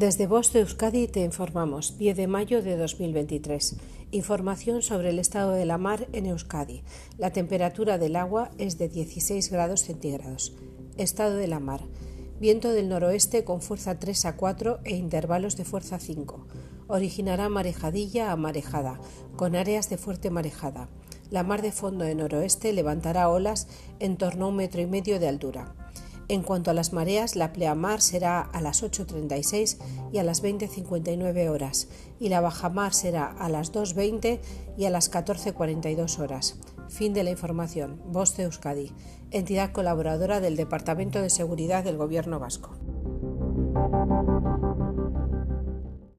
Desde Voz de Euskadi te informamos, 10 de mayo de 2023. Información sobre el estado de la mar en Euskadi. La temperatura del agua es de 16 grados centígrados. Estado de la mar. Viento del noroeste con fuerza 3 a 4 e intervalos de fuerza 5. Originará marejadilla a marejada, con áreas de fuerte marejada. La mar de fondo de noroeste levantará olas en torno a un metro y medio de altura. En cuanto a las mareas, la pleamar será a las 8.36 y a las 20.59 horas, y la bajamar será a las 2.20 y a las 14.42 horas. Fin de la información. Voz de Euskadi, entidad colaboradora del Departamento de Seguridad del Gobierno Vasco.